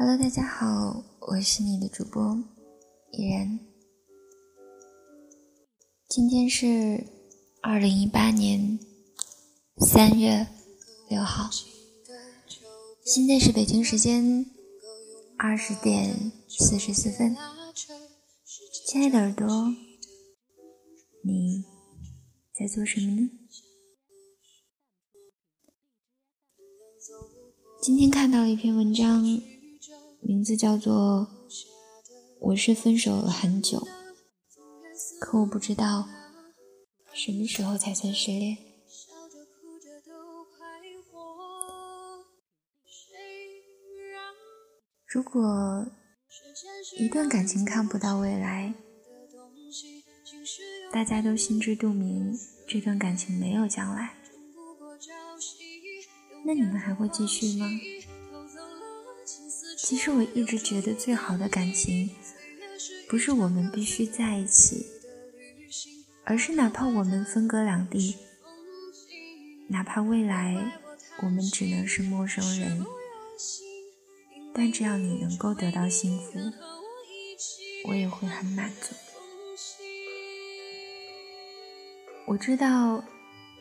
Hello，大家好，我是你的主播依然。今天是二零一八年三月六号，现在是北京时间二十点四十四分。亲爱的耳朵，你在做什么呢？今天看到了一篇文章，名字叫做《我是分手了很久，可我不知道什么时候才算失恋》。如果一段感情看不到未来，大家都心知肚明，这段感情没有将来。那你们还会继续吗？其实我一直觉得，最好的感情不是我们必须在一起，而是哪怕我们分隔两地，哪怕未来我们只能是陌生人，但只要你能够得到幸福，我也会很满足。我知道。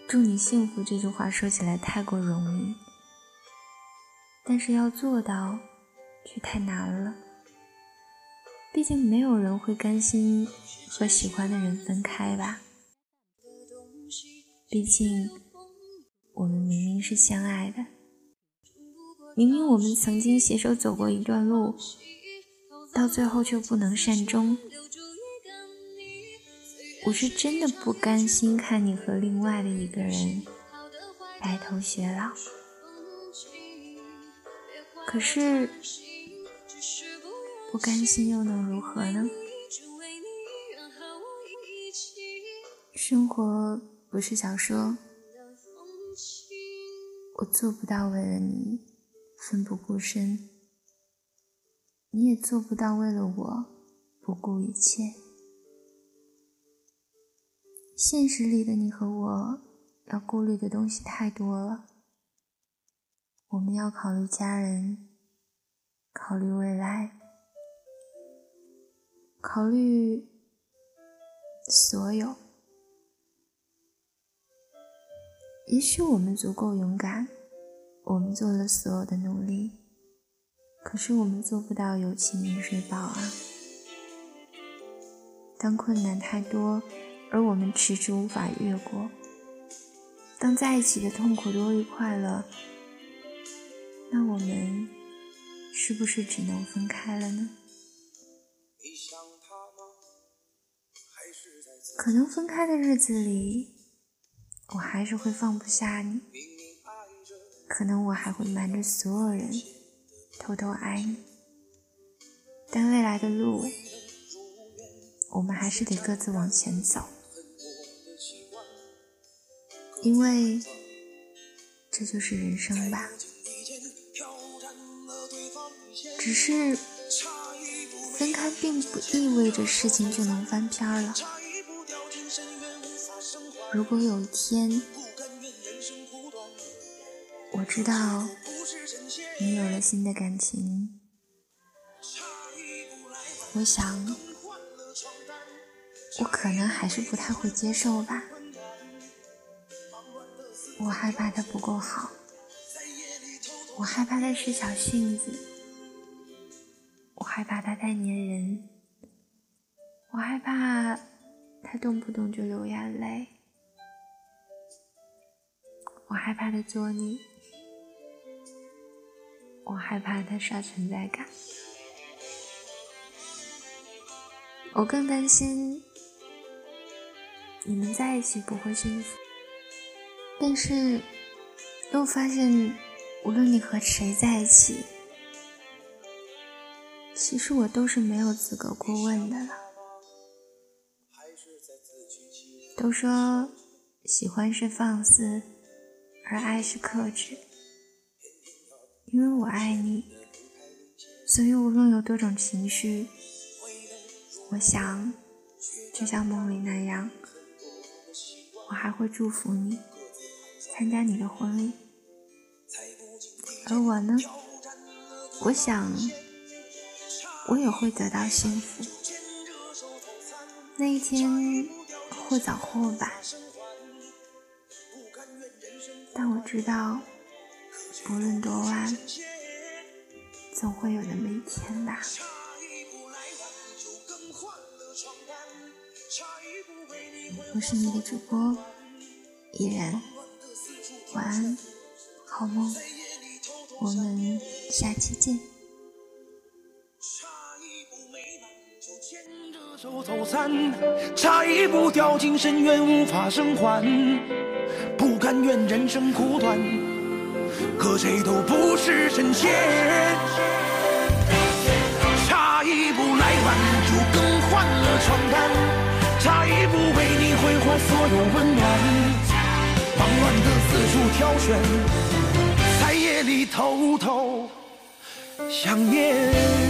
祝你幸福这句话说起来太过容易，但是要做到却太难了。毕竟没有人会甘心和喜欢的人分开吧？毕竟我们明明是相爱的，明明我们曾经携手走过一段路，到最后却不能善终。我是真的不甘心看你和另外的一个人白头偕老，可是不甘心又能如何呢？生活不是小说，我做不到为了你奋不顾身，你也做不到为了我不顾一切。现实里的你和我要顾虑的东西太多了，我们要考虑家人，考虑未来，考虑所有。也许我们足够勇敢，我们做了所有的努力，可是我们做不到有情饮水饱啊！当困难太多。而我们迟迟无法越过。当在一起的痛苦多于快乐，那我们是不是只能分开了呢？可能分开的日子里，我还是会放不下你。可能我还会瞒着所有人偷偷爱你。但未来的路，我们还是得各自往前走。因为这就是人生吧，只是分开并不意味着事情就能翻篇了。如果有一天我知道你有了新的感情，我想我可能还是不太会接受吧。我害怕他不够好，我害怕他是小性子，我害怕他太粘人，我害怕他动不动就流眼泪，我害怕他作你，我害怕他刷存在感，我更担心你们在一起不会幸福。但是，又发现，无论你和谁在一起，其实我都是没有资格过问的了。都说喜欢是放肆，而爱是克制。因为我爱你，所以无论有多种情绪，我想，就像梦里那样，我还会祝福你。参加你的婚礼，而我呢？我想我也会得到幸福。那一天或早或晚，但我知道，不论多晚，总会有那么一天吧。我是你的主播依然，晚安，好梦，我们下期见。牵着手走散，差一步掉进深渊，无法生还。不甘愿人生苦短，可谁都不是神仙。差一步来晚，就更换了床单。差一步为你挥霍所有温暖，忙乱的四处挑选，在夜里偷偷想念。